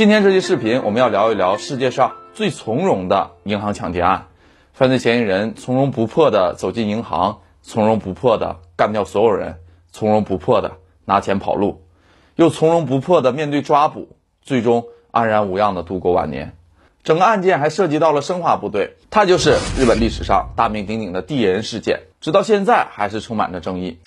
今天这期视频，我们要聊一聊世界上最从容的银行抢劫案。犯罪嫌疑人从容不迫地走进银行，从容不迫地干掉所有人，从容不迫地拿钱跑路，又从容不迫地面对抓捕，最终安然无恙地度过晚年。整个案件还涉及到了生化部队，它就是日本历史上大名鼎鼎的地人事件，直到现在还是充满着争议。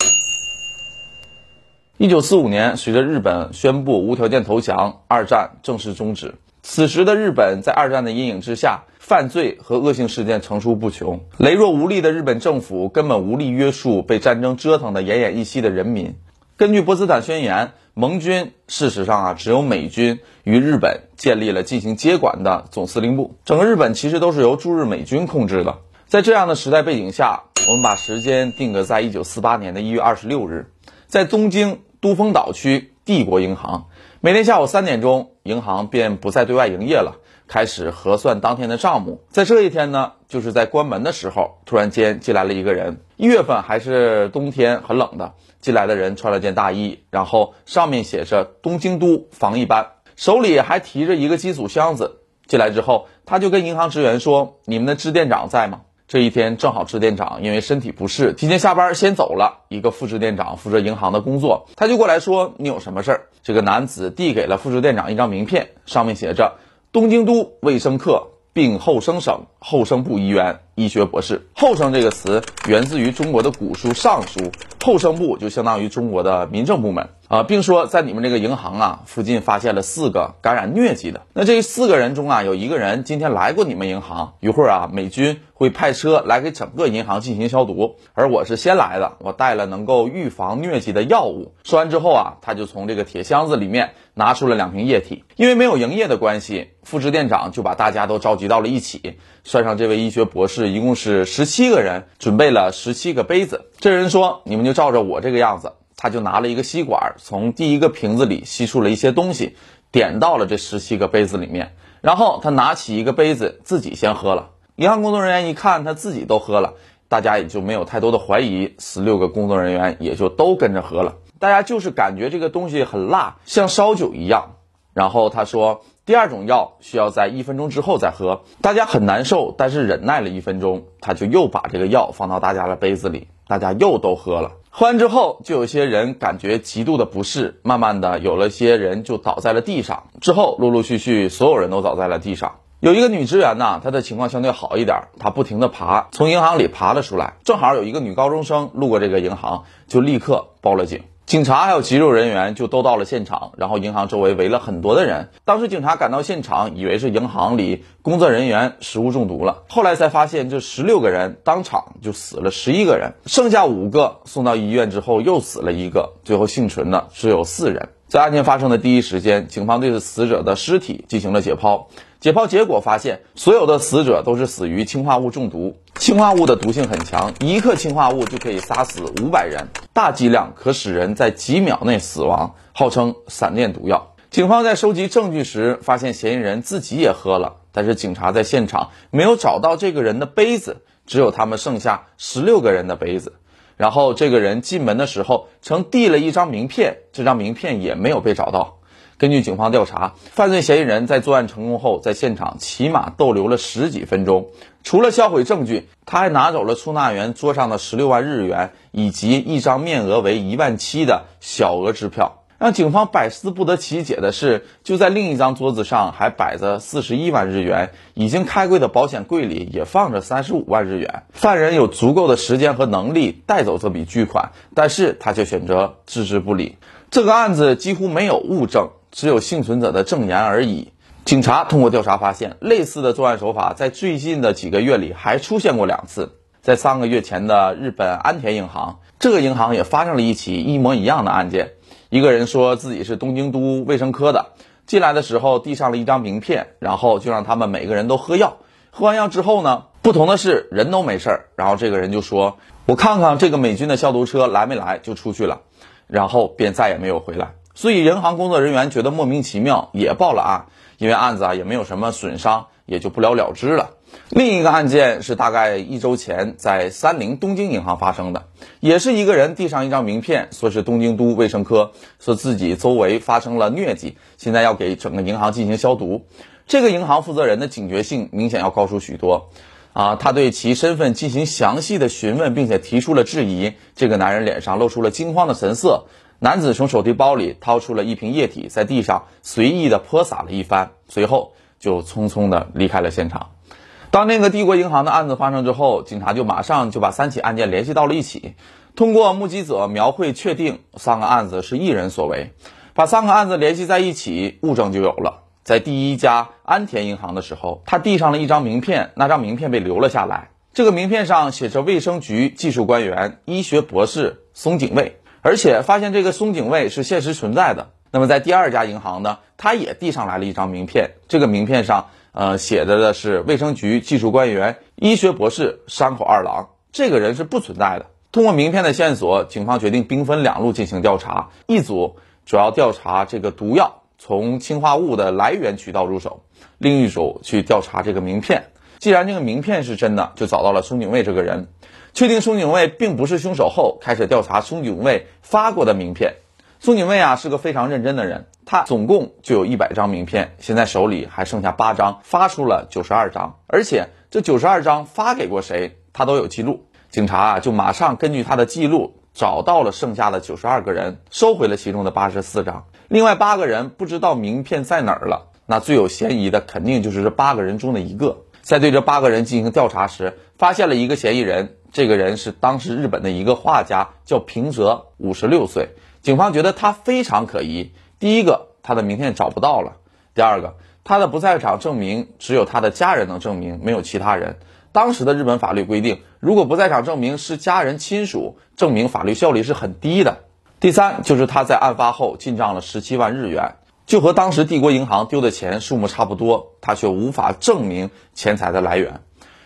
一九四五年，随着日本宣布无条件投降，二战正式终止。此时的日本在二战的阴影之下，犯罪和恶性事件层出不穷，羸弱无力的日本政府根本无力约束被战争折腾得奄奄一息的人民。根据波茨坦宣言，盟军事实上啊只有美军与日本建立了进行接管的总司令部，整个日本其实都是由驻日美军控制的。在这样的时代背景下，我们把时间定格在一九四八年的一月二十六日。在东京都丰岛区帝国银行，每天下午三点钟，银行便不再对外营业了，开始核算当天的账目。在这一天呢，就是在关门的时候，突然间进来了一个人。一月份还是冬天，很冷的。进来的人穿了件大衣，然后上面写着“东京都防疫班”，手里还提着一个机组箱子。进来之后，他就跟银行职员说：“你们的支店长在吗？”这一天正好支店长因为身体不适，提前下班先走了。一个副支店长负责银行的工作，他就过来说：“你有什么事儿？”这个男子递给了副支店长一张名片，上面写着“东京都卫生科病后生省后生部医院医学博士”。后生这个词源自于中国的古书《尚书》，后生部就相当于中国的民政部门啊，并说在你们这个银行啊附近发现了四个感染疟疾的。那这四个人中啊，有一个人今天来过你们银行，一会儿啊，美军。会派车来给整个银行进行消毒，而我是先来的，我带了能够预防疟疾的药物。说完之后啊，他就从这个铁箱子里面拿出了两瓶液体。因为没有营业的关系，副支店长就把大家都召集到了一起，算上这位医学博士，一共是十七个人，准备了十七个杯子。这人说：“你们就照着我这个样子。”他就拿了一个吸管，从第一个瓶子里吸出了一些东西，点到了这十七个杯子里面，然后他拿起一个杯子，自己先喝了。银行工作人员一看他自己都喝了，大家也就没有太多的怀疑，十六个工作人员也就都跟着喝了。大家就是感觉这个东西很辣，像烧酒一样。然后他说，第二种药需要在一分钟之后再喝。大家很难受，但是忍耐了一分钟，他就又把这个药放到大家的杯子里，大家又都喝了。喝完之后，就有些人感觉极度的不适，慢慢的有了些人就倒在了地上。之后陆陆续续，所有人都倒在了地上。有一个女职员呢，她的情况相对好一点，她不停地爬，从银行里爬了出来。正好有一个女高中生路过这个银行，就立刻报了警。警察还有急救人员就都到了现场，然后银行周围围了很多的人。当时警察赶到现场，以为是银行里工作人员食物中毒了，后来才发现这十六个人当场就死了十一个人，剩下五个送到医院之后又死了一个，最后幸存的只有四人。在案件发生的第一时间，警方对死者的尸体进行了解剖。解剖结果发现，所有的死者都是死于氰化物中毒。氰化物的毒性很强，一克氰化物就可以杀死五百人，大剂量可使人在几秒内死亡，号称闪电毒药。警方在收集证据时，发现嫌疑人自己也喝了，但是警察在现场没有找到这个人的杯子，只有他们剩下十六个人的杯子。然后这个人进门的时候曾递了一张名片，这张名片也没有被找到。根据警方调查，犯罪嫌疑人在作案成功后，在现场起码逗留了十几分钟。除了销毁证据，他还拿走了出纳员桌上的十六万日元以及一张面额为一万七的小额支票。让警方百思不得其解的是，就在另一张桌子上还摆着四十一万日元，已经开柜的保险柜里也放着三十五万日元。犯人有足够的时间和能力带走这笔巨款，但是他却选择置之不理。这个案子几乎没有物证。只有幸存者的证言而已。警察通过调查发现，类似的作案手法在最近的几个月里还出现过两次。在三个月前的日本安田银行，这个银行也发生了一起一模一样的案件。一个人说自己是东京都卫生科的，进来的时候递上了一张名片，然后就让他们每个人都喝药。喝完药之后呢，不同的是人都没事儿。然后这个人就说：“我看看这个美军的消毒车来没来，就出去了。”然后便再也没有回来。所以，银行工作人员觉得莫名其妙，也报了案。因为案子啊也没有什么损伤，也就不了了之了。另一个案件是大概一周前在三菱东京银行发生的，也是一个人递上一张名片，说是东京都卫生科，说自己周围发生了疟疾，现在要给整个银行进行消毒。这个银行负责人的警觉性明显要高出许多，啊，他对其身份进行详细的询问，并且提出了质疑。这个男人脸上露出了惊慌的神色。男子从手提包里掏出了一瓶液体，在地上随意的泼洒了一番，随后就匆匆的离开了现场。当那个帝国银行的案子发生之后，警察就马上就把三起案件联系到了一起，通过目击者描绘确定三个案子是一人所为，把三个案子联系在一起，物证就有了。在第一家安田银行的时候，他递上了一张名片，那张名片被留了下来。这个名片上写着卫生局技术官员、医学博士松井卫，而且发现这个松井卫是现实存在的。那么在第二家银行呢，他也递上来了一张名片，这个名片上呃写着的是卫生局技术官员、医学博士山口二郎，这个人是不存在的。通过名片的线索，警方决定兵分两路进行调查，一组主要调查这个毒药。从氰化物的来源渠道入手，另一组去调查这个名片。既然这个名片是真的，就找到了松井卫这个人，确定松井卫并不是凶手后，开始调查松井卫发过的名片。松井卫啊是个非常认真的人，他总共就有一百张名片，现在手里还剩下八张，发出了九十二张，而且这九十二张发给过谁，他都有记录。警察啊就马上根据他的记录。找到了剩下的九十二个人，收回了其中的八十四张，另外八个人不知道名片在哪儿了。那最有嫌疑的肯定就是这八个人中的一个。在对这八个人进行调查时，发现了一个嫌疑人，这个人是当时日本的一个画家，叫平泽，五十六岁。警方觉得他非常可疑。第一个，他的名片找不到了；第二个，他的不在场证明只有他的家人能证明，没有其他人。当时的日本法律规定，如果不在场证明是家人亲属，证明法律效力是很低的。第三，就是他在案发后进账了十七万日元，就和当时帝国银行丢的钱数目差不多，他却无法证明钱财的来源。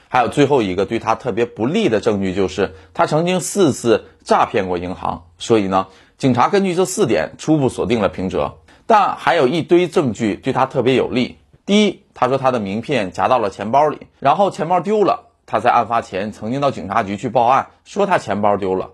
还有最后一个对他特别不利的证据，就是他曾经四次诈骗过银行。所以呢，警察根据这四点初步锁定了平泽，但还有一堆证据对他特别有利。第一，他说他的名片夹到了钱包里，然后钱包丢了。他在案发前曾经到警察局去报案，说他钱包丢了。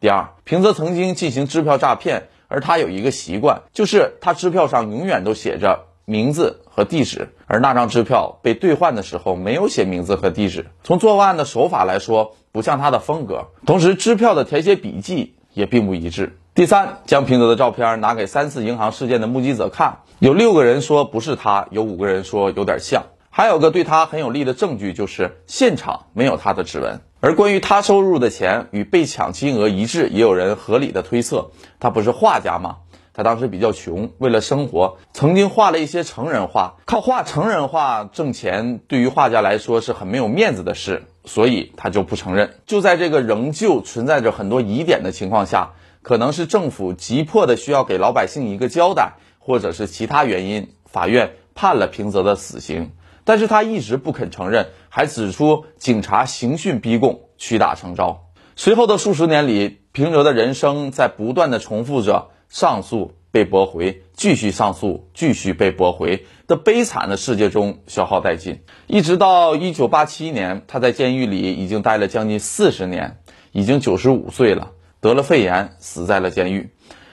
第二，平泽曾经进行支票诈骗，而他有一个习惯，就是他支票上永远都写着名字和地址，而那张支票被兑换的时候没有写名字和地址。从作案的手法来说，不像他的风格。同时，支票的填写笔记也并不一致。第三，将平泽的照片拿给三次银行事件的目击者看，有六个人说不是他，有五个人说有点像，还有个对他很有利的证据就是现场没有他的指纹。而关于他收入的钱与被抢金额一致，也有人合理的推测，他不是画家吗？他当时比较穷，为了生活，曾经画了一些成人画，靠画成人画挣钱，对于画家来说是很没有面子的事，所以他就不承认。就在这个仍旧存在着很多疑点的情况下。可能是政府急迫的需要给老百姓一个交代，或者是其他原因，法院判了平泽的死刑，但是他一直不肯承认，还指出警察刑讯逼供，屈打成招。随后的数十年里，平泽的人生在不断的重复着上诉被驳回，继续上诉，继续被驳回的悲惨的世界中消耗殆尽，一直到一九八七年，他在监狱里已经待了将近四十年，已经九十五岁了。得了肺炎，死在了监狱。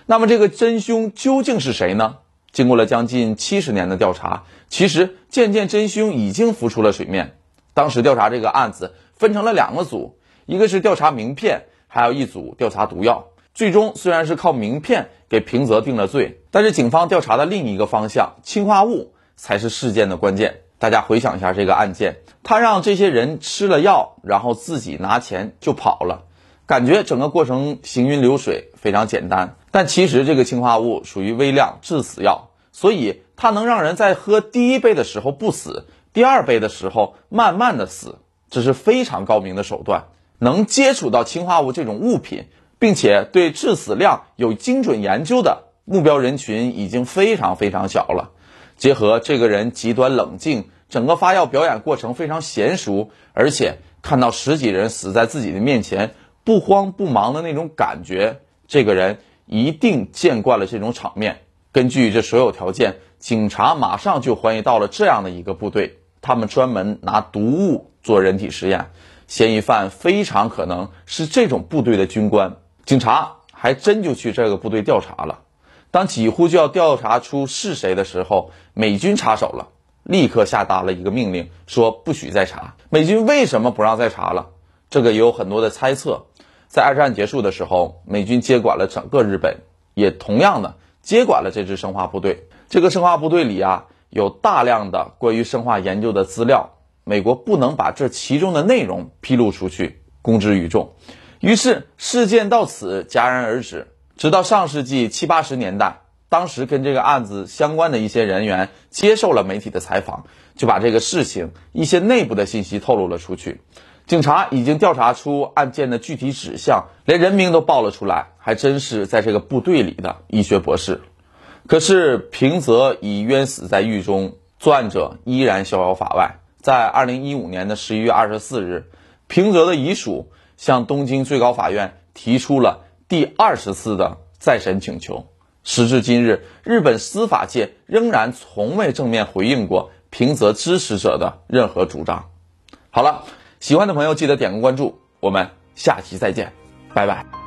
那么，这个真凶究竟是谁呢？经过了将近七十年的调查，其实渐渐真凶已经浮出了水面。当时调查这个案子分成了两个组，一个是调查名片，还有一组调查毒药。最终虽然是靠名片给平泽定了罪，但是警方调查的另一个方向——氰化物，才是事件的关键。大家回想一下这个案件，他让这些人吃了药，然后自己拿钱就跑了。感觉整个过程行云流水，非常简单。但其实这个氰化物属于微量致死药，所以它能让人在喝第一杯的时候不死，第二杯的时候慢慢的死，这是非常高明的手段。能接触到氰化物这种物品，并且对致死量有精准研究的目标人群已经非常非常小了。结合这个人极端冷静，整个发药表演过程非常娴熟，而且看到十几人死在自己的面前。不慌不忙的那种感觉，这个人一定见惯了这种场面。根据这所有条件，警察马上就怀疑到了这样的一个部队，他们专门拿毒物做人体实验，嫌疑犯非常可能是这种部队的军官。警察还真就去这个部队调查了。当几乎就要调查出是谁的时候，美军插手了，立刻下达了一个命令，说不许再查。美军为什么不让再查了？这个也有很多的猜测。在二战结束的时候，美军接管了整个日本，也同样的接管了这支生化部队。这个生化部队里啊，有大量的关于生化研究的资料，美国不能把这其中的内容披露出去，公之于众。于是事件到此戛然而止。直到上世纪七八十年代，当时跟这个案子相关的一些人员接受了媒体的采访，就把这个事情一些内部的信息透露了出去。警察已经调查出案件的具体指向，连人名都报了出来，还真是在这个部队里的医学博士。可是平泽已冤死在狱中，作案者依然逍遥法外。在二零一五年的十一月二十四日，平泽的遗属向东京最高法院提出了。第二十次的再审请求，时至今日，日本司法界仍然从未正面回应过平泽支持者的任何主张。好了，喜欢的朋友记得点个关注，我们下期再见，拜拜。